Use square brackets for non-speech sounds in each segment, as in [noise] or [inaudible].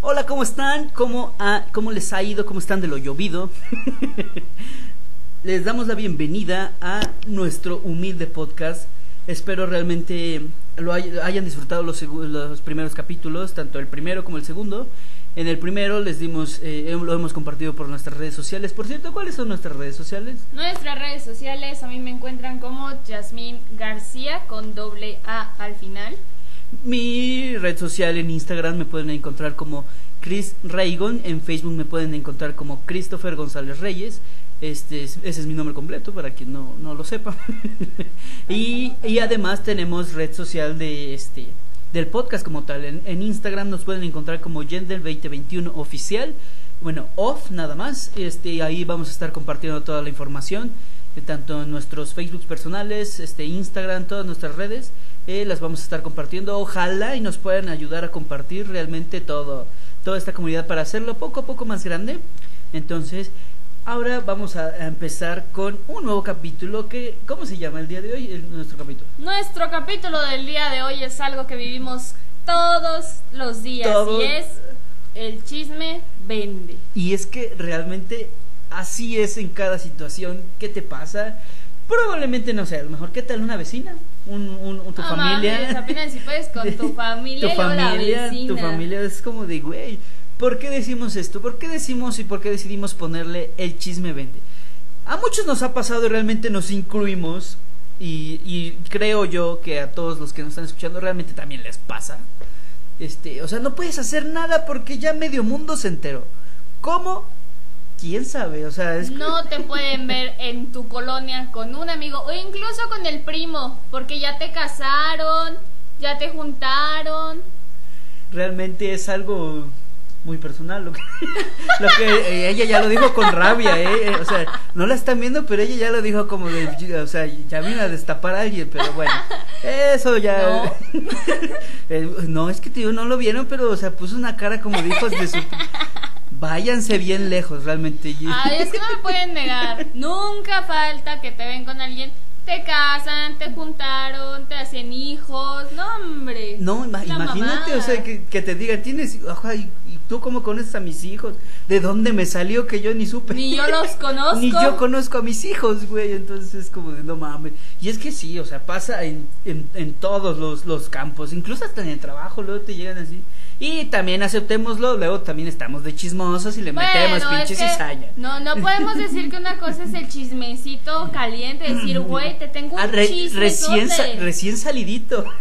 Hola, ¿cómo están? ¿Cómo, ¿Cómo les ha ido? ¿Cómo están de lo llovido? [laughs] les damos la bienvenida a nuestro humilde podcast. Espero realmente lo hay- hayan disfrutado los primeros capítulos, tanto el primero como el segundo. En el primero les dimos, eh, lo hemos compartido por nuestras redes sociales. Por cierto, ¿cuáles son nuestras redes sociales? Nuestras redes sociales, a mí me encuentran como Yasmín García con doble A al final. Mi red social en Instagram me pueden encontrar como Chris Raygon, en Facebook me pueden encontrar como Christopher González Reyes. Este es- ese es mi nombre completo para quien no, no lo sepa. [laughs] y, y además tenemos red social de este del podcast como tal. En, en Instagram nos pueden encontrar como Yendel2021 oficial. Bueno, off nada más. Este ahí vamos a estar compartiendo toda la información eh, tanto en nuestros Facebook personales, este Instagram, todas nuestras redes, eh, las vamos a estar compartiendo. Ojalá y nos puedan ayudar a compartir realmente todo, toda esta comunidad para hacerlo poco a poco más grande. Entonces, ahora vamos a, empezar con un nuevo capítulo que, ¿cómo se llama el día de hoy? El- nuestro capítulo. Nuestro capítulo del día de hoy es algo que vivimos todos los días Todo- y es el chisme vende. Y es que realmente así es en cada situación. ¿Qué te pasa? Probablemente, no sé, a lo mejor, ¿qué tal una vecina? Un, un- un- tu No familia. mames, apenas si puedes con tu [laughs] familia tu la vecina. tu familia es como de, güey, ¿por qué decimos esto? ¿Por qué decimos y por qué decidimos ponerle el chisme vende? A muchos nos ha pasado y realmente nos incluimos y, y creo yo que a todos los que nos están escuchando realmente también les pasa. Este, o sea, no puedes hacer nada porque ya medio mundo se enteró. ¿Cómo? ¿Quién sabe? O sea, es No te pueden ver en tu colonia con un amigo o incluso con el primo, porque ya te casaron, ya te juntaron. realmente es algo muy personal lo que, [laughs] lo que eh, ella ya lo dijo con rabia eh, eh, o sea no la están viendo pero ella ya lo dijo como de o sea ya vino a destapar a alguien pero bueno [laughs] eso ya [laughs] Eh, no es que tío no lo vieron pero o sea puso una cara como de hijos de su váyanse bien lejos realmente Ay, es que no me pueden negar. Nunca falta que te ven con alguien, te casan, te juntaron, te hacen hijos. No, hombre. No, imagínate, mamada. o sea, que, que te digan, tienes, y tú cómo conoces a mis hijos? ¿De dónde me salió que yo ni supe? Ni yo los [laughs] conozco. Ni yo conozco a mis hijos, güey, entonces es como de no mames. Y es que sí, o sea, pasa en, en, en todos los, los campos, incluso hasta en el trabajo, luego te llegan así. Y también aceptémoslo, luego también estamos de chismosos y le metemos Bueno, pinche es que cizaña. No, no podemos decir que una cosa es el chismecito caliente, decir, [laughs] güey, te tengo un Ah, re- chisme. recién, sa- recién salidito. [laughs]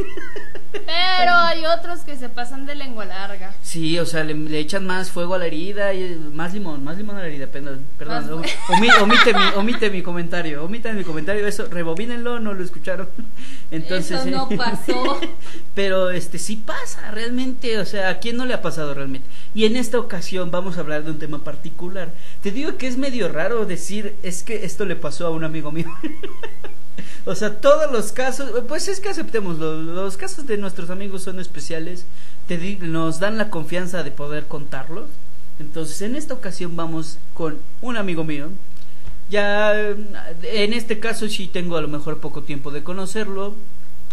Pero hay otros que se pasan de lengua larga. Sí, o sea, le, le echan más fuego a la herida y más limón, más limón a la herida, perdón, perdón, omi- [laughs] omite, mi, omite mi comentario, omite mi comentario, eso, rebobínenlo, no lo escucharon. [laughs] Entonces, Eso no eh, pasó. [laughs] Pero este sí pasa realmente, o sea, ¿a quién no le ha pasado realmente? Y en esta ocasión vamos a hablar de un tema particular. Te digo que es medio raro decir, es que esto le pasó a un amigo mío. o sea, todos los casos, pues es que aceptémoslo, los casos de nuestros amigos son especiales, nos dan la confianza de poder contarlos. Entonces, en esta ocasión vamos con un amigo mío. Ya en este caso sí tengo a lo mejor poco tiempo de conocerlo,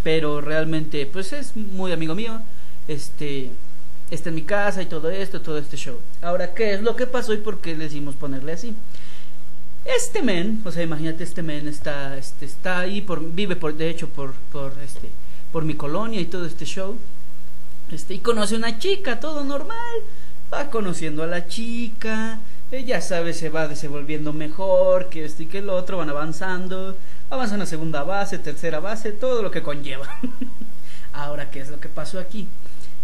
pero realmente pues es muy amigo mío. Este está en mi casa y todo esto, todo este show. Ahora, ¿qué es lo que pasó y por qué decimos ponerle así? Este men, o sea, imagínate este men está este está ahí por vive por de hecho por por este por mi colonia y todo este show. Este y conoce una chica, todo normal. Va conociendo a la chica, ella sabe se va desenvolviendo mejor, que esto y que el otro, van avanzando, avanzan a segunda base, tercera base, todo lo que conlleva. [laughs] Ahora, ¿qué es lo que pasó aquí?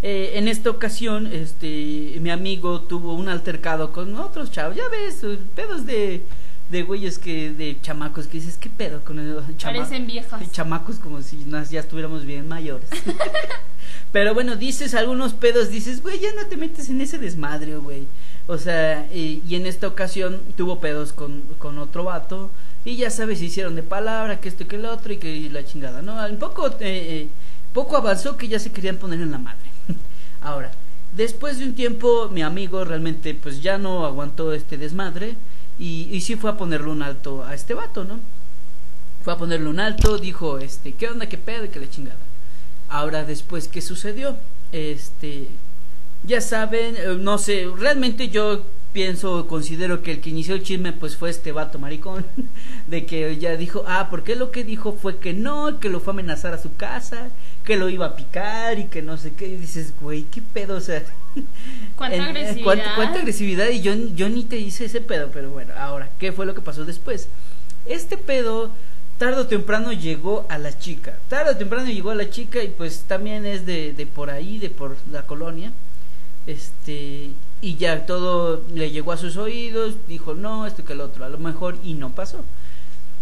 Eh, en esta ocasión, este, mi amigo tuvo un altercado con otros chavos, ya ves, pedos de, de güeyes que, de chamacos que dices, ¿qué pedo con el [laughs] chama- Parecen viejas. chamacos como si nos, ya estuviéramos bien mayores. [laughs] Pero bueno, dices algunos pedos, dices, güey, ya no te metes en ese desmadre, güey. O sea, y, y en esta ocasión tuvo pedos con, con otro vato. Y ya sabes, se hicieron de palabra, que esto y que el otro, y que la chingada, ¿no? Un poco, eh, eh, poco avanzó que ya se querían poner en la madre. [laughs] Ahora, después de un tiempo, mi amigo realmente, pues ya no aguantó este desmadre. Y, y sí fue a ponerle un alto a este vato, ¿no? Fue a ponerle un alto, dijo, este, ¿qué onda, qué pedo y qué le chingada? Ahora después, ¿qué sucedió? Este, ya saben, eh, no sé, realmente yo pienso, considero que el que inició el chisme pues fue este vato maricón, [laughs] de que ya dijo, ah, porque lo que dijo fue que no, que lo fue a amenazar a su casa, que lo iba a picar y que no sé qué, y dices, güey, qué pedo, o sea, [laughs] ¿Cuánta en- eh, agresividad? ¿cuánta, cuánta agresividad y yo, yo ni te hice ese pedo, pero bueno, ahora, ¿qué fue lo que pasó después? Este pedo tarde o temprano llegó a la chica, tarde o temprano llegó a la chica y pues también es de, de por ahí, de por la colonia, este, y ya todo le llegó a sus oídos, dijo no, esto que el otro, a lo mejor y no pasó.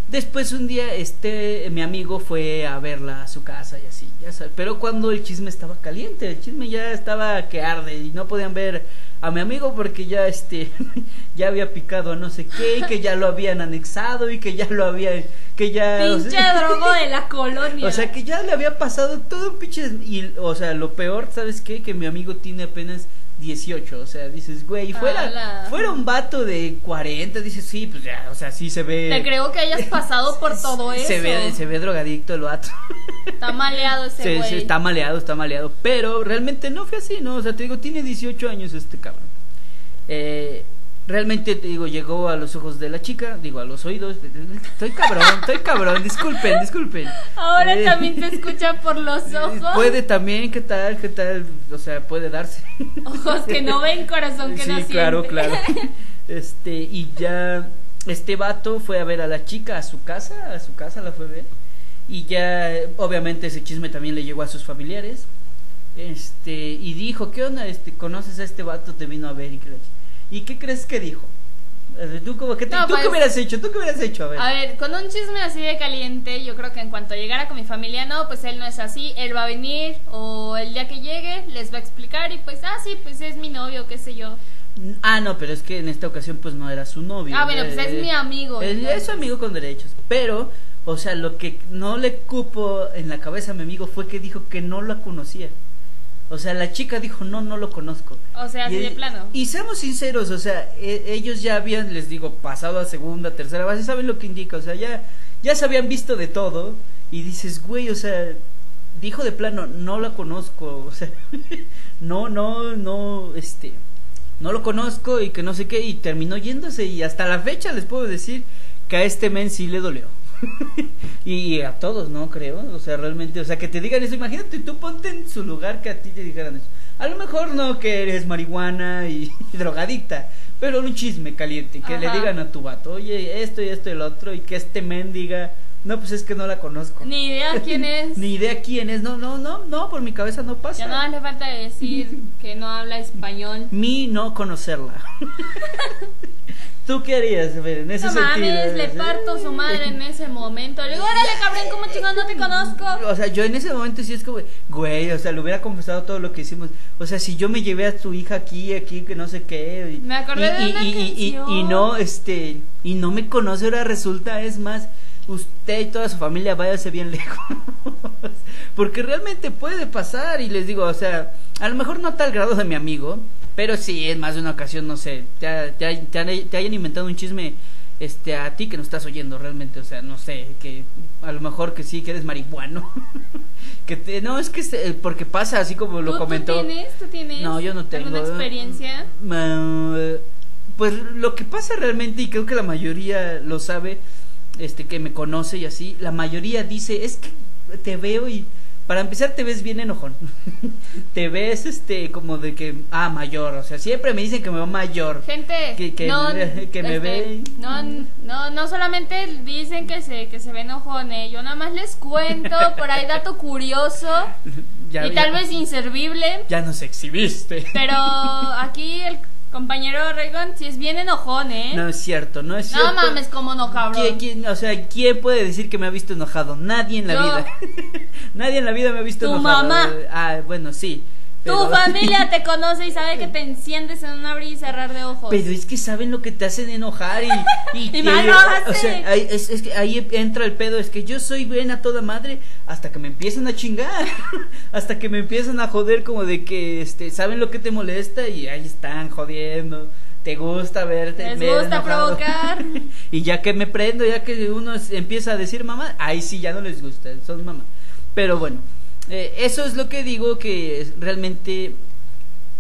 Después un día este mi amigo fue a verla a su casa y así, ya sabes, pero cuando el chisme estaba caliente, el chisme ya estaba que arde y no podían ver a mi amigo porque ya este [laughs] ya había picado a no sé qué, y que ya lo habían anexado y que ya lo había que ya o Pinche sea- drogo de la [laughs] colonia. o sea que ya le había pasado todo un pinche y o sea, lo peor, ¿sabes qué? Que mi amigo tiene apenas 18, o sea, dices, güey, fuera Ala. fuera un vato de 40, dices, sí, pues ya, o sea, sí se ve Te creo que hayas pasado por [laughs] todo eso. se ve se ve drogadicto el vato. Está [laughs] maleado ese Se- güey. se está maleado, está maleado. Pero realmente no fue así, ¿no? O sea, te digo, tiene 18 años este cabrón. Eh, realmente, te digo, llegó a los ojos de la chica, digo, a los oídos. Estoy cabrón, estoy cabrón, disculpen, disculpen. Ahora Eh, también te escucha por los [laughs] ojos. Puede también, ¿qué tal? ¿Qué tal? O sea, puede darse. Ojos que no ven, corazón que sí, no siente. claro, claro. [laughs] Este, y ya este vato fue a ver a la chica a su casa, a su casa la fue a ver. Y ya, obviamente, ese chisme también le llegó a sus familiares. Este, y dijo, ¿qué onda? Este, ¿conoces a este vato? Te vino a ver y que la ch- ¿Y qué crees que dijo? ¿Tú, como que te- No, ¿tú pues- qué hubieras hecho? ¿Tú qué hubieras hecho? A ver. A ver, con un chisme así de caliente, yo creo que en cuanto llegara con mi familia, no, pues él no es así, él va a venir o el día que llegue les va a explicar y pues, ah, sí, pues es mi novio, qué sé yo. Ah, no, pero es que en esta ocasión pues no era su novio. Ah, bueno, pues es Eh, mi amigo. Es, es su amigo con derechos. Pero, o sea, lo que no le cupo en la cabeza a mi amigo fue que dijo que no la conocía. O sea, la chica dijo, no, no lo conozco. O sea, así y, de plano. Y seamos sinceros, o sea, e- ellos ya habían, les digo, pasado a segunda, tercera base, saben lo que indica, o sea, ya, ya se habían visto de todo. Y dices, güey, o sea, dijo de plano, no la conozco, o sea, [laughs] no, no, no, este, no lo conozco y que no sé qué, y terminó yéndose y hasta la fecha les puedo decir que a este men sí le dolió. [laughs] y a todos, ¿no? Creo, o sea, realmente, o sea, que te digan eso, imagínate, tú ponte en su lugar que a ti te dijeran eso. A lo mejor no que eres marihuana y, [laughs] drogadicta, pero un chisme caliente, que le Ajá. digan a tu vato, oye, esto y esto y el otro, y que este men diga, no, pues es que no la conozco. Ni idea [laughs] quién es. Ni idea quién es, no, no, no, no, por mi cabeza no pasa. Ya nada le falta decir que no habla español. Mi no conocerla. ¿Tú qué harías, en ese No sentido? mames, le parto su madre en ese momento. Le digo, órale, cabrón, ¿cómo chingón no te conozco? O sea, yo en ese momento sí es como, güey, o sea, le hubiera confesado todo lo que hicimos. O sea, si yo me llevé a tu hija aquí, aquí, que no sé qué. y- Me acordé y, de y- una y- y- canción. no, este, y no me conoce, ahora resulta, es más, usted y toda su familia váyase bien [laughs] lejos. Porque realmente puede pasar, y les digo, o sea, a lo mejor no a tal grado de mi amigo, pero sí, en más de una ocasión, no sé, te, te, te han- te hayan inventado un chisme este a ti que no estás oyendo realmente, o sea, no sé, que a lo mejor que sí, que eres marihuano. [laughs] que te, no, es que se- porque pasa así como lo ¿Tú, comentó. ¿Tú tienes? ¿Tú tienes? No, yo no tengo. ¿Alguna experiencia? Mm, Pues lo que pasa realmente, y creo que la mayoría lo sabe, este que me conoce y así, la mayoría dice, es que te veo y para empezar te ves bien enojón. [laughs] te ves este como de que, ah, mayor, o sea, siempre me dicen que me veo mayor. Gente, Que- que no, me- que me este, ve. No, no, no solamente dicen que se, que se ven ojones, yo nada más les cuento por ahí dato curioso [laughs] Ya- y ya- tal vez inservible, Ya nos exhibiste. pero [laughs] aquí el compañero Reagan sí es bien enojón, ¿eh? No es cierto, no es No cierto. mames, como no, cabrón. ¿Quién, quién- o sea, ¿quién puede decir que me ha visto enojado? Nadie en la Yo. vida. [laughs] Nadie en la vida me ha visto Tu enojado. mamá. Ah, bueno, sí. Tu familia te conoce y sabe que te enciendes en un abrir y cerrar de ojos. Pero es que saben lo que te hacen enojar y... Y, [laughs] Y lo O sea, ahí, es, es que ahí entra el pedo, es que yo soy buena a toda madre hasta que me empiezan a chingar. [laughs] hasta que me empiezan a joder como de que este saben lo que te molesta y ahí están jodiendo. te gusta verte. Les me gusta provocar. [laughs] y ya que me prendo, ya que uno empieza a decir mamá, ahí sí ya no les gusta, son mamá. Pero bueno, eh, eso es lo que digo que realmente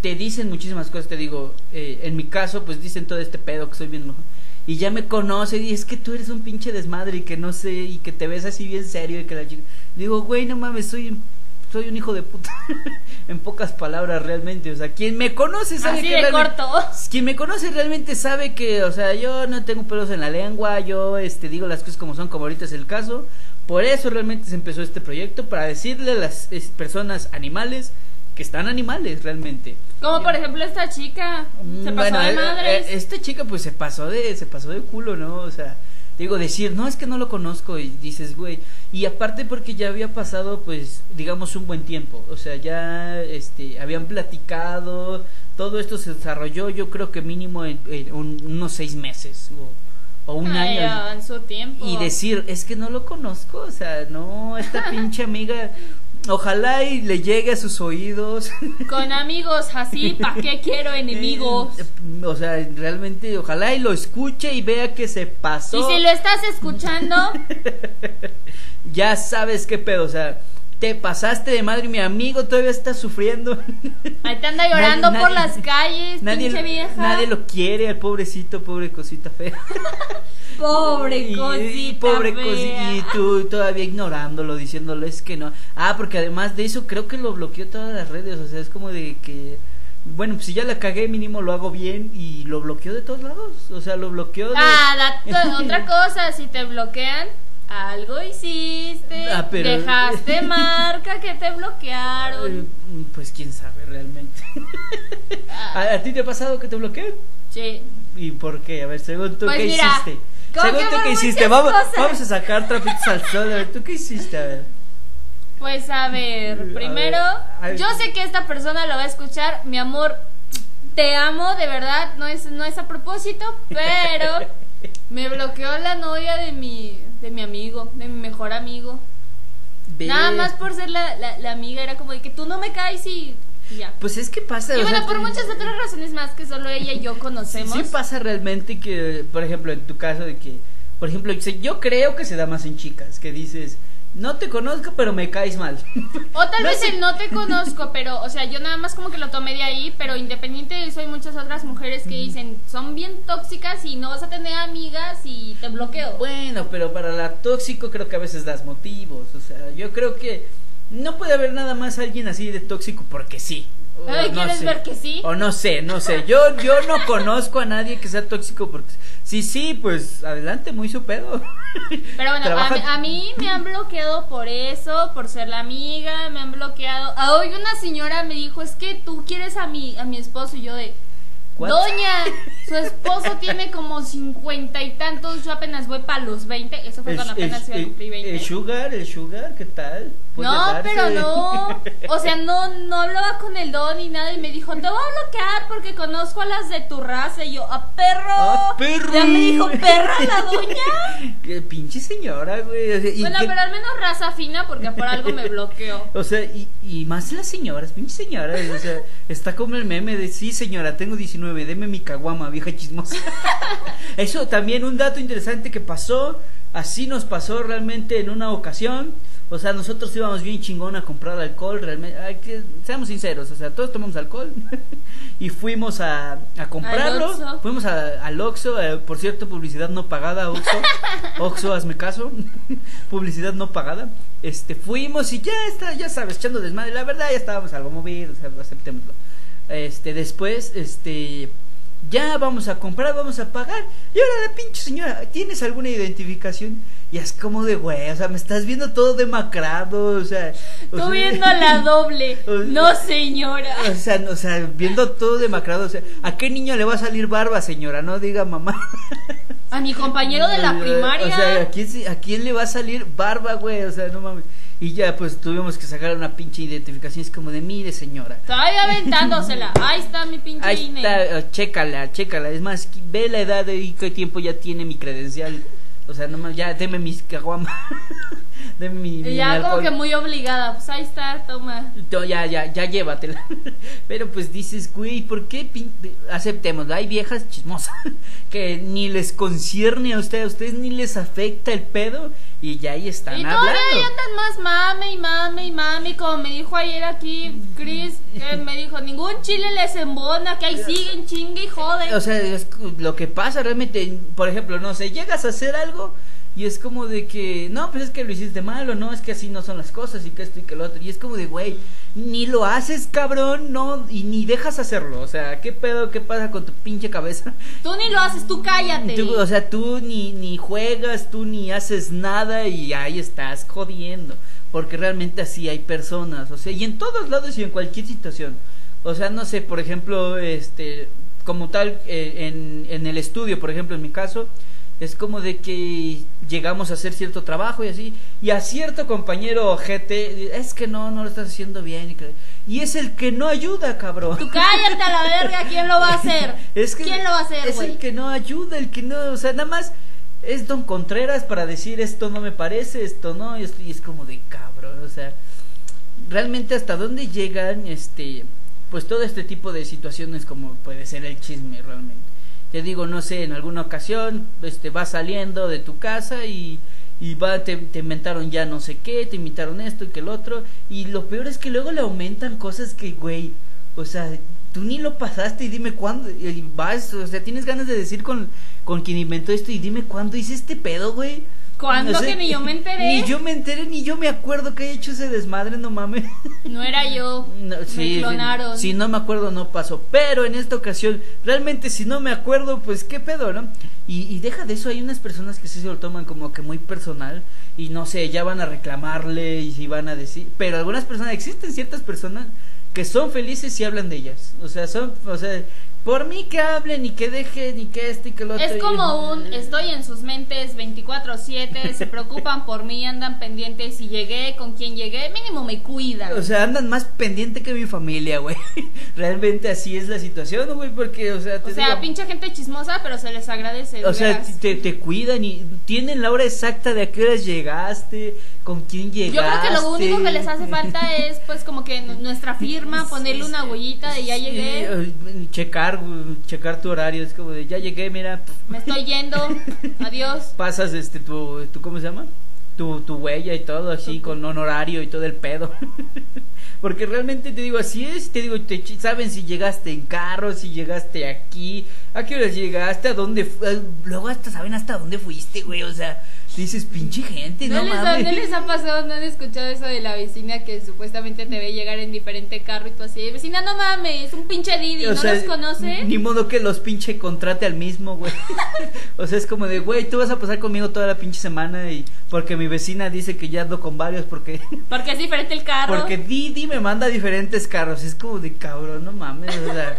te dicen muchísimas cosas, te digo, eh, en mi caso pues dicen todo este pedo que soy bien mejor. Y ya me conocen y es que tú eres un pinche desmadre y que no sé, y que te ves así bien serio y que la chica... Digo, güey, no mames, soy, soy un hijo de puta. [laughs] en pocas palabras realmente, o sea, quien me conoce sabe Así que de corto. [laughs] quien me conoce realmente sabe que, o sea, yo no tengo pelos en la lengua, yo este digo las cosas como son, como ahorita es el caso. Por eso realmente se empezó este proyecto para decirle a las personas animales que están animales realmente. Como por ejemplo esta chica. Se Mm, pasó bueno, de eh, madres. eh, esta chica pues se pasó de se pasó de culo, ¿no? O sea, digo decir, no es que no lo conozco y dices, güey, y aparte porque ya había pasado pues digamos un buen tiempo, o sea, ya este habían platicado, todo esto se desarrolló yo creo que mínimo en, en un- unos seis meses o, o un Ay, año. en su tiempo. Y decir, es que no lo conozco, o sea, no, esta [laughs] pinche amiga, ojalá y le llegue a sus oídos. [laughs] Con amigos así, ¿pa' qué quiero enemigos? Eh, O sea, realmente, ojalá y lo escuche y vea que se pasó. Y si lo estás escuchando, [laughs] Ya sabes qué pedo, o sea, te pasaste de madre mi amigo todavía está sufriendo. ahí te anda llorando Nadie- por nadie- las calles, nadie, pinche vieja. nadie lo quiere, al pobrecito, pobre cosita fea. [laughs] Pobre y cosita. pobre fea. cosita, y tú todavía ignorándolo, diciéndole es que no. Ah, porque además de eso creo que lo bloqueó todas las redes, o sea, es como de que bueno, pues si ya la cagué, mínimo lo hago bien y lo bloqueó de todos lados, o sea, lo bloqueó de Ah, otra [laughs] cosa, si te bloquean, algo hiciste, Ah, pero- dejaste [laughs] marca que te Eh, bloquearon. pues quién sabe realmente. Ah, ¿A, a ti te ha pasado que te bloqueen? sí. ¿Y por qué? A ver, según tú, Pues ¿qué mira, hiciste? Según que tú, ¿qué hiciste? Vamos, vamos a sacar trapitos al sol. A ver, ¿tú qué hiciste? A ver. Pues a A ver, primero, a ver. yo sé que esta persona lo va a escuchar, mi amor, te amo, de verdad, no es, no es a propósito, pero [laughs] me bloqueó la novia de mi, de mi amigo, de mi mejor amigo. Ve. Nada más por ser la, la, la amiga, era como de que tú no me caes y, y ya. Pues es que pasa. Y bueno, sea, por muchas otras razones más que solo ella y yo [laughs] Sí, conocemos. sí pasa realmente que, por ejemplo, en tu caso de que, por ejemplo, yo creo que se da más en chicas, que dices, no te conozco, pero me caes mal. O tal [laughs] No vez sé. el no te conozco, pero, o sea, yo nada más como que lo tomé de ahí, pero independiente de eso hay muchas otras mujeres que dicen, son bien tóxicas y no vas a tener amigas y te bloqueo. Bueno, pero para la tóxico creo que a veces das motivos. O sea, yo creo que no puede haber nada más alguien así de tóxico porque sí. Ay, no ¿quieres sé. ver que sí? O no sé, no sé. Yo, yo no [laughs] conozco a nadie que sea tóxico porque sí, sí, pues adelante, muy su pedo. Pero bueno, a a mí me han bloqueado por eso, por ser la amiga, me han bloqueado. Ah, Hoy una señora me dijo, es que tú quieres a mi, a mi esposo y yo de... What? Doña, su esposo tiene como cincuenta y tantos, yo apenas voy para los 20, eso fue cuando apenas iba a cumplir 20. el sugar, el sugar, ¿qué tal? No, pero no. [laughs] O sea, no, no hablaba con el don ni nada. Y me dijo, te voy a bloquear porque conozco a las de tu raza. Y yo, ¡a perro! ¡Ah, perro! Ya me dijo, perra la [laughs] doña. Qué pinche señora, güey. o sea, y Bueno, qué- pero al menos raza fina porque por algo me bloqueó. O sea, y, y más las señoras, pinche señoras, o sea, está como el meme de, sí señora, tengo 19, deme mi caguama, vieja chismosa. [laughs] Eso también un dato interesante que pasó, así nos pasó realmente en una ocasión, o sea, nosotros íbamos bien chingón a comprar alcohol, realmente, hay que, seamos sinceros, o sea, todos tomamos alcohol [laughs] y fuimos a, a comprarlo, fuimos a- al Oxxo, eh, por cierto, publicidad no pagada, Oxxo, [laughs] Oxxo, hazme caso, [laughs] publicidad no pagada, este, fuimos y ya está, ya sabes, echando desmadre, la verdad ya estábamos algo movidos, o sea, aceptémoslo, este, después, este, ya vamos a comprar, vamos a pagar, y ahora la pinche señora, ¿tienes alguna identificación? Y es como de, güey, o sea, me estás viendo todo demacrado, o sea... o Tú sea- viendo la [laughs] doble. O No, señora. o sea, no, o sea, viendo todo demacrado, o sea, ¿a qué niño le va a salir barba, señora? No diga mamá. A mi compañero de la [laughs] O primaria. sea, ¿a quién, ¿a quién le va a salir barba, güey? O sea, no mames. Y ya, pues tuvimos que sacar una pinche identificación. Es como de, mire, señora. Todavía aventándosela. [laughs] Ahí está mi pinche Ahí INE. está, eh, chécala, chécala. Es más, ve la edad y qué tiempo ya tiene mi credencial. O sea, no mames, ya deme mis caguamas. [laughs] de mi, mi ya como alcohol. que muy obligada, pues ahí está, toma. No, ya, ya, ya llévatela. [laughs] Pero pues dices, güey, ¿por qué pin- aceptemos? Hay viejas chismosas que ni les concierne a ustedes, a ustedes ni les afecta el pedo y ya ahí están Y hablando. andan más mame y mame y mame, como me dijo ayer aquí Chris, que me dijo, ningún chile les embona, que ahí siguen chingue y joden. O sea, es lo que pasa realmente, por ejemplo, no sé, llegas a hacer algo y es como de que, no, pues es que lo hiciste mal o no, es que así no son las cosas y que esto y que lo otro. Y es como de, güey, ni lo haces, cabrón, no, y ni dejas hacerlo. O sea, ¿qué pedo, qué pasa con tu pinche cabeza? Tú ni lo haces, tú cállate. Tú, o sea, tú ni, ni juegas, tú ni haces nada y ahí estás jodiendo. Porque realmente así hay personas, o sea, y en todos lados y en cualquier situación. O sea, no sé, por ejemplo, este, como tal, eh, en, en el estudio, por ejemplo, en mi caso, es como de que llegamos a hacer cierto trabajo y así, y a cierto compañero ojete, es que no, no lo estás haciendo bien. Y, es el que no ayuda, cabrón. Tú cállate a la verga, ¿quién lo va a hacer? [laughs] Es que ¿Quién lo va a hacer, Es el que no ayuda, el que no, o sea, nada más es Don Contreras para decir esto no me parece, esto no, y es, y es como de cabrón, o sea, realmente hasta dónde llegan, este, pues todo este tipo de situaciones como puede ser el chisme realmente. Te digo, no sé, en alguna ocasión, este, vas saliendo de tu casa y y va, te, te inventaron ya no sé qué, te invitaron esto y que el otro, y lo peor es que luego le aumentan cosas que, güey, o sea, tú ni lo pasaste y dime cuándo, y vas, o sea, tienes ganas de decir con, con quien inventó esto y dime cuándo hice este pedo, güey. ¿Cuándo que ni yo me enteré? Ni yo me enteré, ni yo me acuerdo que he hecho ese desmadre, no mames. No era yo. No, sí, me clonaron. Si no me acuerdo, no pasó. Pero en esta ocasión, realmente, si no me acuerdo, pues qué pedo, ¿no? Y, y deja de eso, hay unas personas que sí se lo toman como que muy personal. Y no sé, ya van a reclamarle y si van a decir. Pero algunas personas, existen ciertas personas que son felices y hablan de ellas. O sea, son, o sea, por mí que hablen y que dejen y que este y que lo otro. Es como un estoy en sus mentes 24/7, se [laughs] preocupan por mí, andan pendientes si llegué, con quién llegué, mínimo me cuidan. O sea, andan más pendiente que mi familia, güey. [laughs] Realmente así es la situación, güey, porque, o sea, te O sea, digo- pinche gente chismosa, pero se les agradece. O sea, te, te cuidan y tienen la hora exacta de a qué horas llegaste, con quién llegaste. Yo creo que lo único que les hace falta [laughs] es, pues, como que nuestra firma, ponerle una huellita de ya llegué, checar, checar tu horario, es como de ya llegué, mira, me estoy yendo, [laughs] adiós. pasas este tu, tu ¿cómo se llama? Tu, tu huella y todo así con honorario y todo el pedo. [laughs] Porque realmente te digo, así es, te digo, te, saben si llegaste en carro, si llegaste aquí, a qué horas llegaste, a dónde, eh, luego hasta saben hasta dónde fuiste, güey, o sea, dices, pinche gente, no, ¿No, les ha, mames. ¿No les ha pasado, no han escuchado eso de la vecina que supuestamente te ve llegar en diferente carro y tú así, vecina, no mames, es un pinche Didi, O ¿no sea, los conoce? Ni modo que los pinche contrate al mismo, güey. [laughs] o sea, es como de, güey, tú vas a pasar conmigo toda la pinche semana y porque mi vecina dice que ya ando con varios porque [laughs] Porque es diferente el carro. porque Didi me manda diferentes carros. Es como de cabrón, no mames, o sea,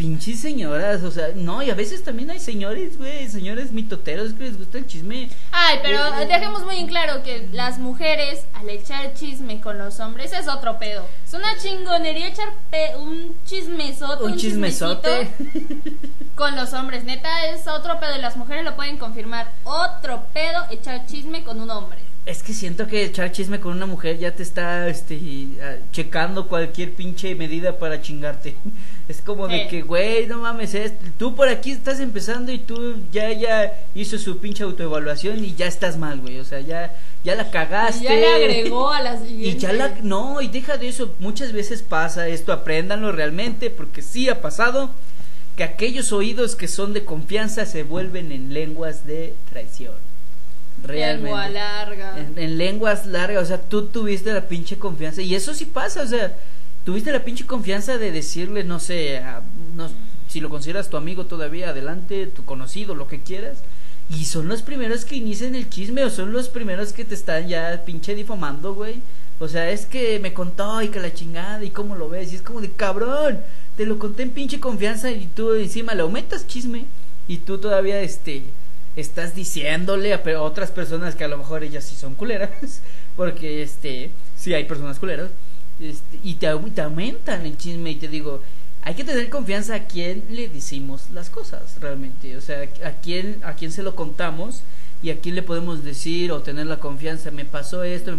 pinches señoras, o sea, no, y a veces también hay señores, güey, señores mitoteros que les gusta el chisme. Ay, pero Eh, dejemos muy en claro que las mujeres al echar chisme con los hombres es otro pedo. Es una chingonería echar pe- un chismesote, un, Un chismesote. [laughs] con los hombres. Neta es otro pedo y las mujeres lo pueden confirmar. Otro pedo echar chisme con un hombre. Es que siento que echar chisme con una mujer ya te está este ah, checando cualquier pinche medida para chingarte. [laughs] Es como de Eh. que, güey, no mames, es- tú por aquí estás empezando y tú ya ya hizo su pinche autoevaluación y ya estás mal, güey. O sea, ya ya la cagaste. Y ya le agregó a la siguiente. [laughs] Y ya la no, y deja de eso, muchas veces pasa esto, apréndanlo realmente porque sí ha pasado que aquellos oídos que son de confianza se vuelven en lenguas de traición. Realmente. Lengua larga. En, en lenguas largas, o sea, tú tuviste la pinche confianza. Y eso sí pasa, o sea, tuviste la pinche confianza de decirle, no sé, a- no- si lo consideras tu amigo todavía, adelante, tu conocido, lo que quieras. Y son los primeros que inician el chisme o son los primeros que te están ya pinche difamando, güey. O sea, es que me contó y que la chingada y cómo lo ves. Y es como de cabrón, te lo conté en pinche confianza y tú encima le aumentas chisme. Y tú todavía, este, estás diciéndole a otras personas que a lo mejor ellas sí son culeras. [laughs] Porque, este, sí hay personas culeras. Este, y te, te aumentan el chisme y te digo, hay que tener confianza a quién le decimos las cosas realmente. O sea, a quién, a quién se lo contamos y a quién le podemos decir o tener la confianza, me pasó esto,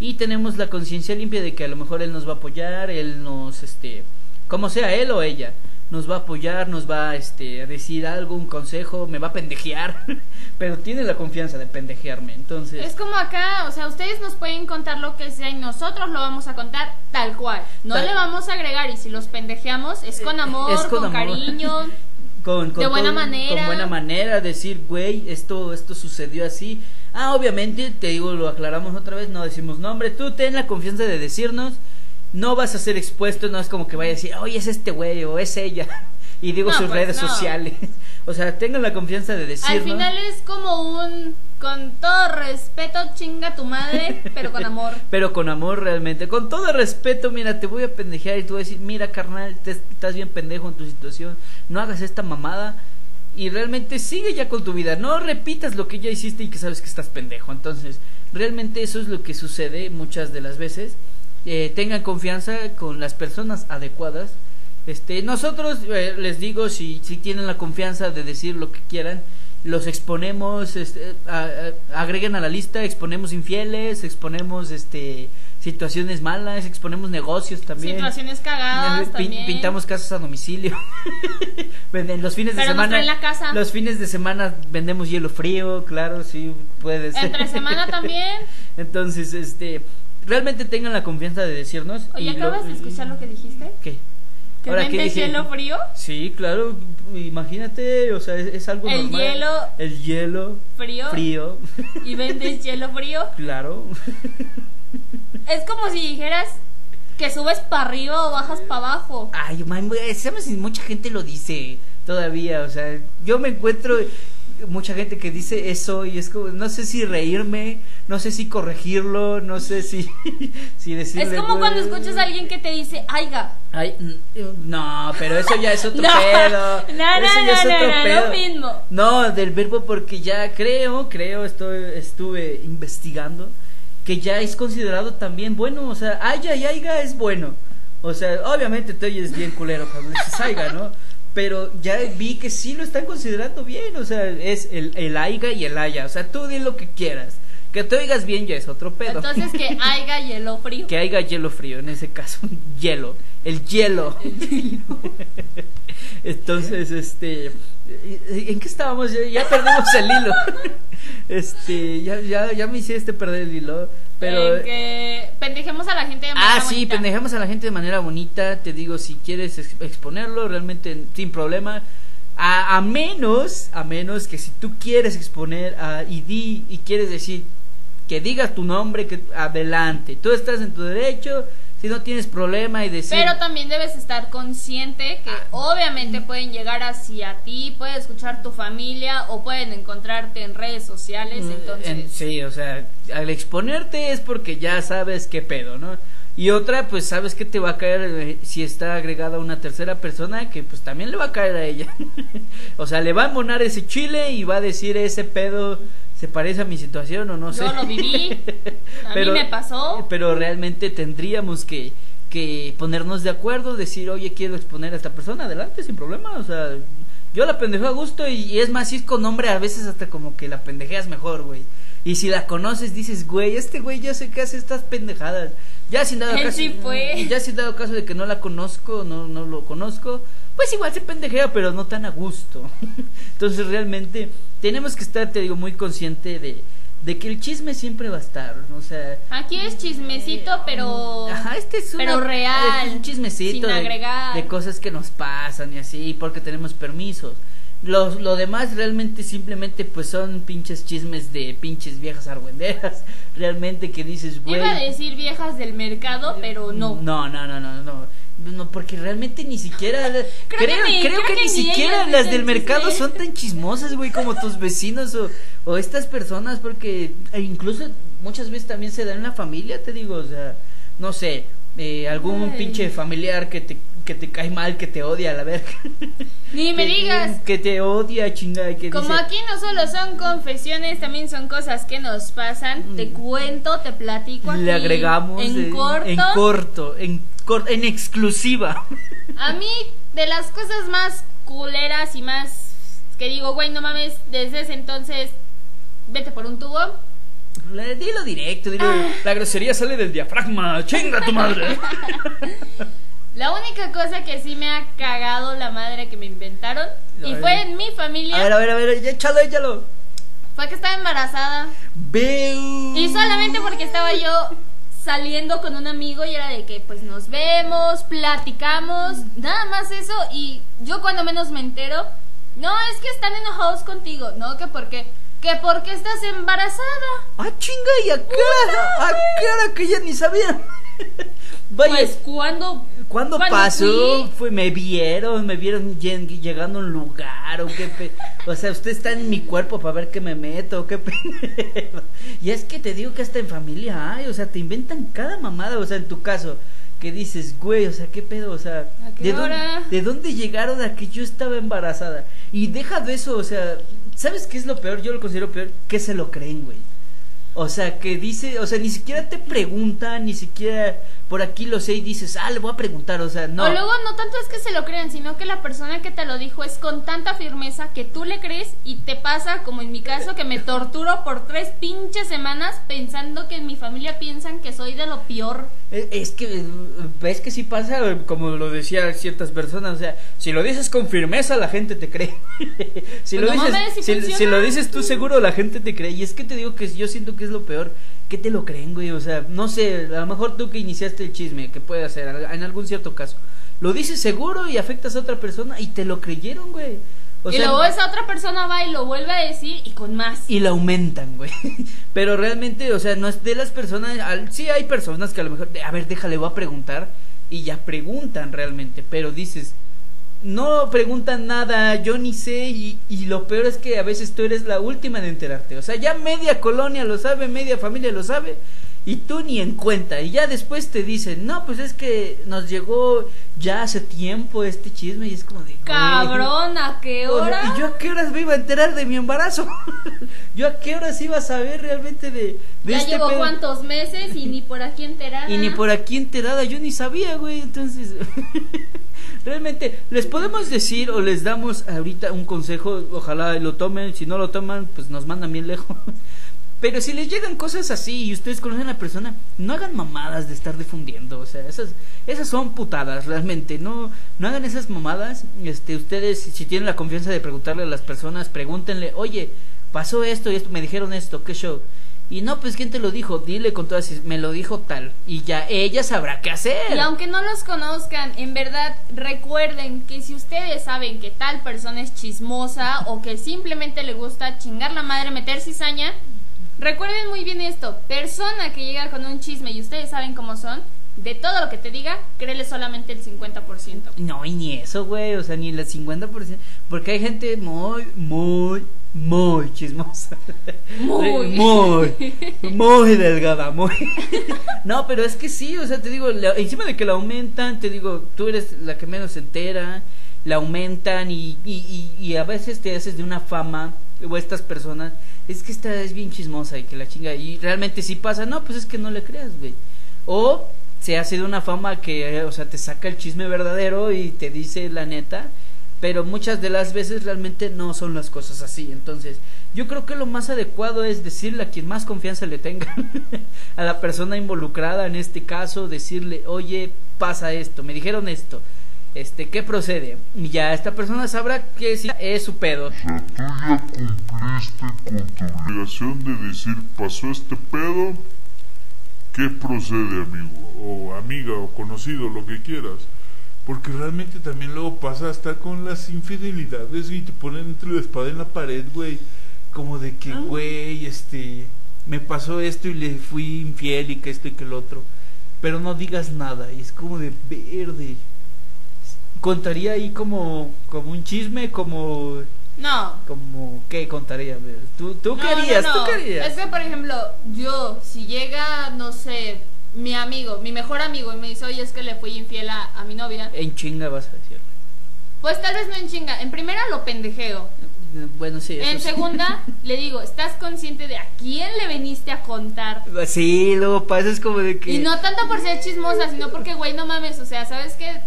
y tenemos la conciencia limpia de que a lo mejor él nos va a apoyar, él nos, este, como sea él o ella, nos va a apoyar, nos va este, a decir algo, un consejo, me va a pendejear, [laughs] pero tiene la confianza de pendejearme, entonces... Es como acá, o sea, ustedes nos pueden contar lo que sea y nosotros lo vamos a contar tal cual. No Tal- le vamos a agregar y si los pendejeamos es con amor, Es con con, amor. cariño. [laughs] con, con De buena manera. Con buena manera, decir, güey, esto, esto sucedió así. Ah, obviamente, te digo, lo aclaramos otra vez, no decimos nombre, tú ten la confianza de decirnos, no vas a ser expuesto, no es como que vaya a decir, oye, es este güey o es ella, [laughs] y digo No, sus pues, redes no. sociales. [laughs] O sea, tengan la confianza de decirnos. Al final es como un, con todo respeto, chinga tu madre, pero con amor. [laughs] Pero con amor realmente, con todo respeto, mira, te voy a pendejear y te voy a decir, mira carnal, te- estás bien pendejo en tu situación, no hagas esta mamada y realmente sigue ya con tu vida, no repitas lo que ya hiciste y que sabes que estás pendejo. Entonces, realmente eso es lo que sucede muchas de las veces. Eh, tengan confianza con las personas adecuadas. Este, nosotros eh, les digo si, si tienen la confianza de decir lo que quieran, los exponemos, este, a- a- agreguen a la lista, exponemos infieles, exponemos este situaciones malas, exponemos negocios también. Situaciones cagadas Pin- también. Pintamos casas a domicilio. [laughs] Los fines de Pero semana. traen la casa. Los fines de semana vendemos hielo frío, claro, sí puede ser. Entre semana también. [laughs] Entonces, este, realmente tengan la confianza de decirnos. Oye, lo- ¿acabas de escuchar lo que dijiste? ¿Qué? ¿Que Ahora, ¿qué vendes dije? hielo frío? Sí, claro, imagínate, o sea, es, es algo El normal. hielo El hielo frío. frío, Y vendes [laughs] hielo frío. claro. [laughs] Es como si dijeras que subes para arriba o bajas para abajo. Ay, man, sabes mucha gente lo dice todavía, o sea, yo me encuentro mucha gente que dice eso y es como, no sé si reírme, no sé si corregirlo, no sé si, [laughs] si decirle. Es como cuando escuchas a alguien que te dice, aiga. Ay, no, pero eso ya es [laughs] otro No, pedo. no, no, Eso ya es otro pedo. mismo. No, del verbo porque ya creo, creo, estoy, estuve investigando que ya es considerado también bueno, o sea, haya y aiga es bueno. O sea, obviamente te oyes bien culero cuando dices aiga, ¿no? Pero ya vi que sí lo están considerando bien, o sea, es el, el aiga y el haya, o sea, tú di lo que quieras. Que te oigas bien ya es otro pedo. Entonces que [laughs] aiga hielo frío. Que haya hielo frío, en ese caso, hielo, el hielo. [laughs] Entonces, este, ¿en qué estábamos? Ya, ya perdimos el hilo. [laughs] Este, ya, ya, ya me hiciste perder el hilo, pero... En que pendejemos a la gente de manera Ah, sí, bonita. pendejamos a la gente de manera bonita. Te digo, si quieres ex- exponerlo, realmente sin problema. A, a menos, a menos que si tú quieres exponer a, y di y quieres decir que digas tu nombre, que adelante. Tú estás en tu derecho. Si no tienes problema y decir. Pero también debes estar consciente que Ah. obviamente pueden llegar hacia ti, puede escuchar tu familia o pueden encontrarte en redes sociales, Mm, entonces... en- sí, o sea, al exponerte es porque ya sabes qué pedo, ¿no? Y otra, pues sabes que te va a caer eh, si está agregada una tercera persona, que pues también le va a caer a ella. [laughs] o sea, le va a monar ese chile y va a decir ese pedo se parece a mi situación o no sé. Yo lo viví, [laughs] a Pero- mí me pasó. Pero realmente tendríamos que, que ponernos de acuerdo, decir, oye, quiero exponer a esta persona, adelante, sin problema, o sea, yo la pendejo a gusto y, y es más, si es con nombre, a veces hasta como que la pendejeas mejor, güey. Y si la conoces, dices, güey, este güey ya sé que hace estas pendejadas. Ya sin dado [laughs] Él caso, sí fue. y ya sin dado caso de que no la conozco, no, no lo conozco, pues igual se pendejea, pero no tan a gusto. [laughs] Entonces realmente tenemos que estar, te digo, muy consciente de, de que el chisme siempre va a estar, o sea, Aquí es chismecito, pero... Ajá, este es pero una- real, es un chismecito sin de, agregar. de cosas que nos pasan y así, porque tenemos permisos. Lo, lo demás realmente simplemente pues son pinches chismes de pinches viejas argüenderas. [laughs] Realmente que dices, güey. Iba a decir viejas del mercado, pero no. No, no, no, no, no. No, porque realmente ni siquiera. [laughs] creo que creo, ni- que, creo que ni ni siquiera las del mercado chisme. son tan [laughs] chismosas, güey, como tus vecinos o, o estas personas, porque e incluso muchas veces también se da en la familia, te digo, o sea, no sé, eh, algún Ay. pinche familiar que te, que te cae mal, que te odia a la verga. [laughs] Ni me Que- digas. Que te odia, chinga, que Como dice, aquí no solo son confesiones, también son cosas que nos pasan. Te cuento, te platico aquí. Mm. le agregamos en corto. en corto, en, exclusiva. A mí, de las cosas más culeras y más que digo, güey, no mames, desde ese entonces vete por un tubo. Le- Dilo directo, dilo. La grosería sale del diafragma. Chinga tu madre. [laughs] La única cosa que sí me ha cagado la madre que me inventaron, A y ver. fue en mi familia, A ver, a ver, a ver, échalo, échalo. fue que estaba embarazada. Ve. Y solamente porque estaba yo saliendo con un amigo y era de que pues nos vemos, platicamos, nada más eso y yo cuando menos me entero, no, es que están enojados contigo, no, que porque que porque estás embarazada. Ah, chinga, ¿y a qué hora? ¿A qué hora que ya ni sabía? [laughs] Vaya, Pues cuando ¿cuándo cuando pasó? fui- Fue, me vieron, me vieron llegando a un lugar o qué pe- O sea, usted está en mi cuerpo para ver qué me meto, qué pedo. Y es que te digo que hasta en familia hay, o sea, te inventan cada mamada, o sea, en tu caso, que dices, güey, o sea, qué pedo, o sea, ¿A qué ¿de, dónde? ¿de dónde llegaron a que yo estaba embarazada? Y deja de eso, o sea, ¿sabes qué es lo peor? Yo lo considero peor, que se lo creen, güey. O sea, que dice, o sea, ni siquiera te preguntan, ni siquiera por aquí lo sé y dices, ah, le voy a preguntar, o sea, no. O luego no tanto es que se lo crean, sino que la persona que te lo dijo es con tanta firmeza que tú le crees y te pasa, como en mi caso, que me torturo por tres pinches semanas pensando que en mi familia piensan que soy de lo peor. Eh, Es que, ves que sí pasa, eh, como lo decía ciertas personas, o sea, si lo dices con firmeza, la gente te cree. [laughs] si, lo Pues dices, si lo dices tú seguro, la gente te cree. Y es que te digo que yo siento que es lo peor, que te lo creen, güey. O sea, no sé, a lo mejor tú que iniciaste el chisme, que puede hacer en algún cierto caso, lo dices seguro y afectas a otra persona y te lo creyeron, güey. O y sea, luego esa otra persona va y lo vuelve a decir y con más. y la aumentan, güey. [laughs] Pero realmente, o sea, no es de las personas. al- sí hay personas que a lo mejor, a ver, déjale, voy a preguntar. Y ya preguntan realmente. Pero dices, no preguntan nada, yo ni sé. Y, y lo peor es que a veces tú eres la última en enterarte. O sea, ya media colonia lo sabe, media familia lo sabe. Y tú ni en cuenta. Y ya después te dicen, no, pues es que nos llegó ya hace tiempo este chisme. Y es como de. Cabrón, ¿a qué o sea, hora? ¿Y yo a qué horas me iba a enterar de mi embarazo? [laughs] ¿Yo a qué horas iba a saber realmente de, de ya este llevo pedo? cuántos meses y ni por aquí enterada. Y ni por aquí enterada, yo ni sabía, güey. Entonces, [laughs] realmente, les podemos decir o les damos ahorita un consejo, ojalá lo tomen. Si no lo toman, pues nos mandan bien lejos. [laughs] Pero si les llegan cosas así y ustedes conocen a la persona, no hagan mamadas de estar difundiendo, o sea, esas esas son putadas realmente, no no hagan esas mamadas. Este, ustedes si tienen la confianza de preguntarle a las personas, pregúntenle, "Oye, pasó esto y esto, me dijeron esto, ¿qué show?" Y no, pues quién te lo dijo, dile con todas, me lo dijo tal y ya ella sabrá qué hacer. Y aunque no los conozcan, en verdad recuerden que si ustedes saben que tal persona es chismosa o que simplemente le gusta chingar la madre, meter cizaña, recuerden muy bien esto, persona que llega con un chisme y ustedes saben cómo son, de todo lo que te diga, créele solamente el 50%. No, y ni eso, güey, o sea, ni el 50%, porque hay gente muy, muy, muy chismosa. Muy. [laughs] Muy, muy delgada, muy. [laughs] No, pero es que sí, o sea, te digo, la- encima de que la aumentan, te digo, tú eres la que menos se entera, la aumentan y, y, y, y a veces te haces de una fama, o estas personas, es que esta es bien chismosa y que la chinga, y realmente si pasa, no, pues es que no le creas, güey. O se hace de una fama que, eh, o sea, te saca el chisme verdadero y te dice la neta, pero muchas de las veces realmente no son las cosas así. Entonces, yo creo que lo más adecuado es decirle a quien más confianza le tenga, [laughs] a la persona involucrada en este caso, decirle, oye, pasa esto, me dijeron esto, este, ¿qué procede? Y ya esta persona sabrá que sí es su pedo. O sea, tú ya cumpliste con tu obligación de decir, pasó este pedo, ¿qué procede, amigo? O amiga, o conocido, lo que quieras. Porque realmente también luego pasa hasta con las infidelidades y te ponen entre la espada en la pared, güey. Como de que, güey, este, me pasó esto y le fui infiel y que esto y que el otro. Pero no digas nada y es como de verde. Contaría ahí como, como un chisme, como No. como qué contaría tú tú no, no. tú qué harías Es que, por ejemplo, yo, si llega, no sé, mi amigo, mi mejor amigo, y me dice, oye, es que le fui infiel a, a mi novia, en chinga vas a decir pues tal vez no en chinga. En primera lo pendejeo. bueno sí eso En sí. segunda, [laughs] le digo, ¿estás consciente de a quién le viniste a contar? sí luego pasa es como de que Y no tanto por ser chismosa, sino porque, güey, no mames, o sea, ¿sabes qué?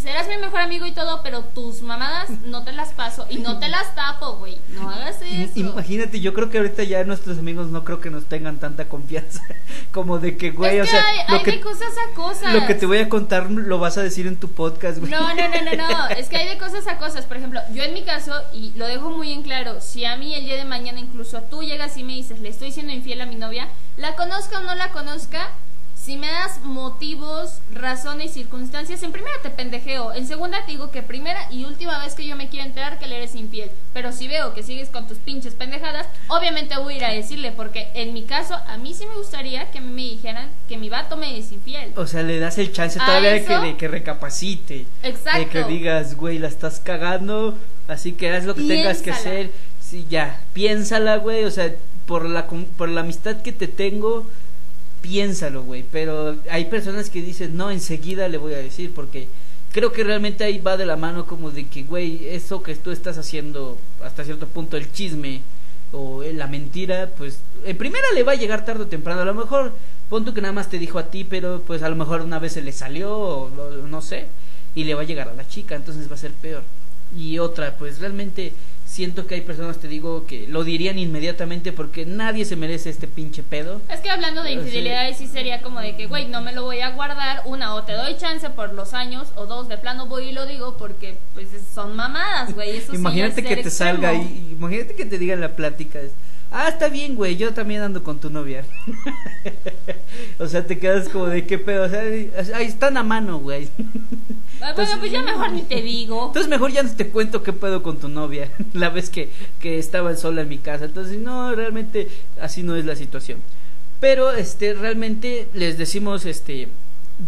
Serás mi mejor amigo y todo, pero tus mamadas no te las paso y no te las tapo, güey. No hagas [laughs] eso. Imagínate, yo creo que ahorita ya nuestros amigos no creo que nos tengan tanta confianza [laughs] como de que, güey, es o que sea, hay, lo hay que de cosas a cosas. lo que te voy a contar lo vas a decir en tu podcast, güey. No, no, no, no, no. [laughs] Es que hay de cosas a cosas. Por ejemplo, yo en mi caso, y lo dejo muy en claro, si a mí el día de mañana incluso tú llegas y me dices, le estoy siendo infiel a mi novia, la conozca o no la conozca, si me das motivos, razones, circunstancias, en primera te pendejeo, en segunda te digo que primera y última vez que yo me quiero enterar que le eres infiel. Pero si veo que sigues con tus pinches pendejadas, obviamente voy a ir a decirle, porque en mi caso, a mí sí me gustaría que me dijeran que mi vato me es infiel. O sea, le das el chance ¿A todavía de que, eso? de que recapacite. Exacto. De que digas, güey, la estás cagando, así que haz lo que tengas que Piénsala. hacer. Sí, ya, piénsala, güey, o sea, por la, por la amistad que te tengo, piénsalo, güey. Pero hay personas que dicen, no, enseguida le voy a decir, porque creo que realmente ahí va de la mano como de que, güey, eso que tú estás haciendo hasta cierto punto, el chisme o eh, la mentira, pues en primera le va a llegar tarde o temprano. A lo mejor, pon tú que nada más te dijo a ti, pero pues a lo mejor una vez se le salió, o no sé, y le va a llegar a la chica, entonces va a ser peor. Y otra, pues realmente siento que hay personas, te digo, que lo dirían inmediatamente porque nadie se merece este pinche pedo. Es que hablando de sí. infidelidades sí sería como de que, güey, no me lo voy a guardar, una, o te doy chance por los años, o dos, de plano voy y lo digo porque, pues, son mamadas, güey, eso sí imagínate es que te salga ahí, imagínate que te diga en la plática, ah, está bien, güey, yo también ando con tu novia. [laughs] o sea, te quedas como de qué pedo, o sea, ahí están a mano, güey. Ah, Entonces- bueno, pues ya mejor ni te digo. Entonces mejor ya no te cuento qué pedo con tu novia, [laughs] la vez que, que estaba sola en mi casa. Entonces, no, realmente así no es la situación. Pero, este, realmente les decimos, este,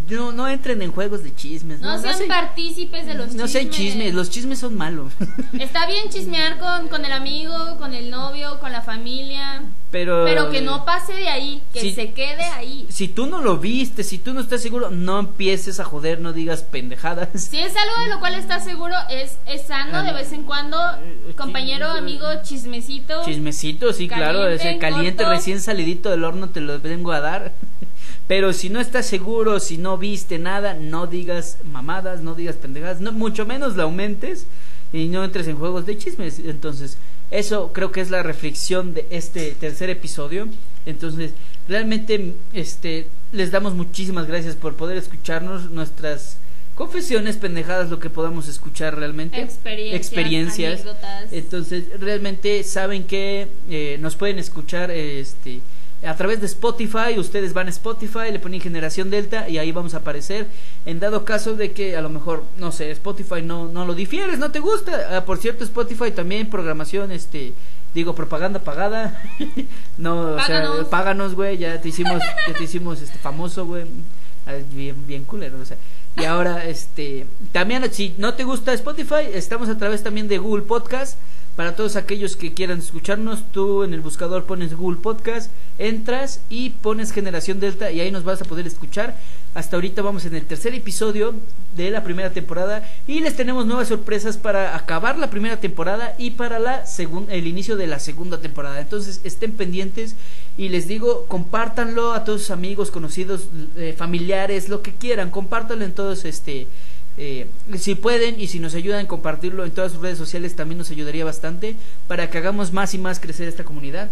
no, no entren en juegos de chismes. No, No, sean partícipes de los no chismes. sean chismes, los chismes son malos. [laughs] Está bien chismear con, con el amigo, con el novio, con la familia, Pero, pero que no pase de ahí, que se quede ahí. Si tú no lo viste, si tú no estás seguro, no empieces a joder, no digas pendejadas. Si es algo de lo cual estás seguro, es, es sano Ah, de no. vez en cuando, Eh, compañero, sí, amigo, chismecito. Chismecito, sí, claro, ese caliente corto. recién salidito del horno te lo vengo a dar. [laughs] Pero si no estás seguro, si no viste nada, no digas mamadas, no digas pendejadas, no, mucho menos la aumentes y no entres en juegos de chismes. Entonces, eso creo que es la reflexión de este tercer episodio. Entonces, realmente este les damos muchísimas gracias por poder escucharnos nuestras confesiones, pendejadas, lo que podamos escuchar realmente. Experiencias, Experiencias. anécdotas. Entonces, realmente saben que eh, nos pueden escuchar este a través de Spotify, ustedes van a Spotify, le ponen Generación Delta y ahí vamos a aparecer. En dado caso de que a lo mejor, no sé, Spotify no, no lo difieres, no te gusta. Ah, por cierto, Spotify también programación, este, digo, propaganda pagada. [laughs] no, o sea, Páganos. páganos, güey, ya te hicimos, ya te hicimos este famoso, güey. Ah, Bien, bien culero, o sea. Y ahora, este, también si no te gusta Spotify, estamos a través también de Google Podcast. Para todos aquellos que quieran escucharnos, tú en el buscador pones Google Podcast, entras y pones Generación Delta y ahí nos vas a poder escuchar. Hasta ahorita vamos en el tercer episodio de la primera temporada y les tenemos nuevas sorpresas para acabar la primera temporada y para la el inicio de la segunda temporada. Entonces estén pendientes y les digo, compártanlo a todos sus amigos, conocidos, eh, familiares, lo que quieran, compártanlo en todos este eh, si pueden y si nos ayudan a compartirlo en todas sus redes sociales también nos ayudaría bastante para que hagamos más y más crecer esta comunidad.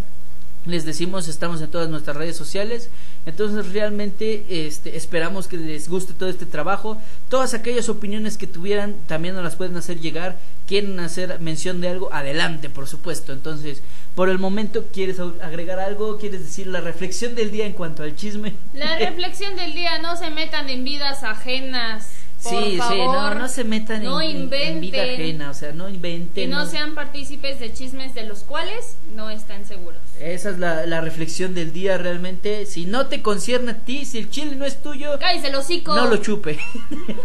Les decimos, estamos en todas nuestras redes sociales. Entonces realmente este, esperamos que les guste todo este trabajo. Todas aquellas opiniones que tuvieran también nos las pueden hacer llegar. Quieren hacer mención de algo, adelante, por supuesto. Entonces, por el momento, ¿quieres agregar algo? ¿Quieres decir la reflexión del día en cuanto al chisme? La [laughs] reflexión del día, no se metan en vidas ajenas. Por sí, favor, sí, no, no se metan no en, vida ajena, o sea, no inventen. Y no sean partícipes de chismes de los cuales no están seguros. Esa es la, la reflexión del día realmente. Si no te concierne a ti, si el chile no es tuyo, Cállese el hocico. no lo chupe.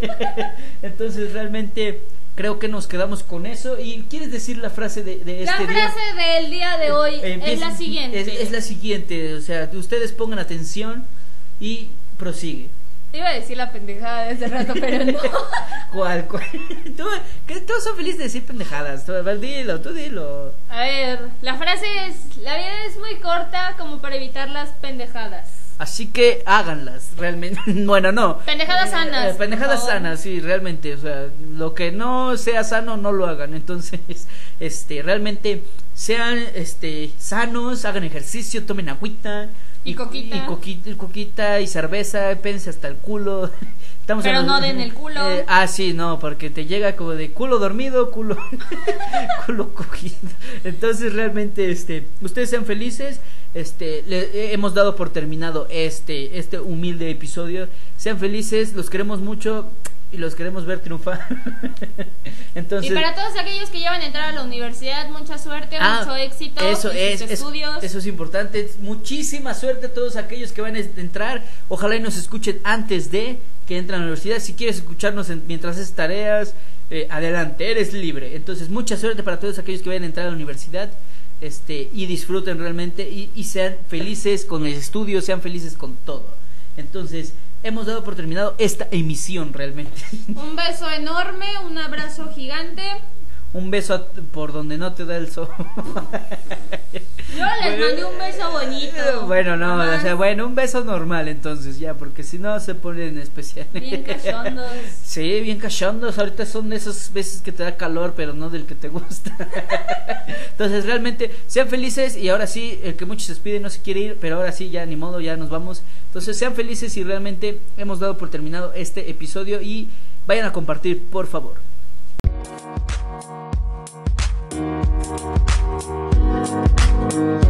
[laughs] Entonces realmente creo que nos quedamos con eso. ¿Y quieres decir la frase de, de La este día? frase del día de hoy Eh, es empieza- la siguiente. Es, es la siguiente, o sea, ustedes pongan atención y prosigue. Iba a decir la pendejada de hace rato, pero no. [laughs] ¿Cuál? cuál? Tú, que todos son felices de decir pendejadas. Tú, a ver, dilo, tú dilo. A ver, la frase es, la vida es muy corta como para evitar las pendejadas. Así que háganlas, realmente. [laughs] Bueno, no. Pendejadas sanas. Eh, pendejadas sanas, sí, realmente. O sea, lo que no sea sano, no lo hagan. Entonces, [laughs] este, realmente sean este, sanos, hagan ejercicio, tomen agüita. Y coquita. Y coquita, y coquita y cerveza, pense hasta el culo. [laughs] Estamos Pero hablando- no den el culo. Eh, ah, sí, no, porque te llega como de culo dormido, culo, [laughs] culo cogido. Entonces, realmente, este, ustedes sean felices. Este, le- eh, hemos dado por terminado este, este humilde episodio. Sean felices, los queremos mucho y los queremos ver triunfar. [laughs] Entonces, y para todos aquellos que ya van a entrar a la universidad, mucha suerte, Ah, mucho éxito eso en es, sus estudios. Eso es importante. Muchísima suerte a todos aquellos que van a entrar. Ojalá y nos escuchen antes de que entren a la universidad. Si quieres escucharnos en- mientras haces tareas, eh, adelante, eres libre. Entonces, mucha suerte para todos aquellos que vayan a entrar a la universidad. Este, y disfruten realmente y, y sean felices con el estudio, sean felices con todo. Entonces, hemos dado por terminado esta emisión realmente. Un beso enorme, un abrazo gigante. Un beso por donde no te da el sol. [laughs] Yo les mandé un beso bonito. Bueno, no, o sea, bueno, un beso normal entonces ya, porque si no se ponen especial. Bien cachondos. [laughs] Sí, bien cachondos. Ahorita son de esas veces que te da calor, pero no del que te gusta. [laughs] Entonces, realmente, sean felices. Y ahora sí, el que muchos se despide no se quiere ir, pero ahora sí, ya ni modo, ya nos vamos. Entonces, sean felices y realmente hemos dado por terminado este episodio. Y vayan a compartir, por favor. Bye.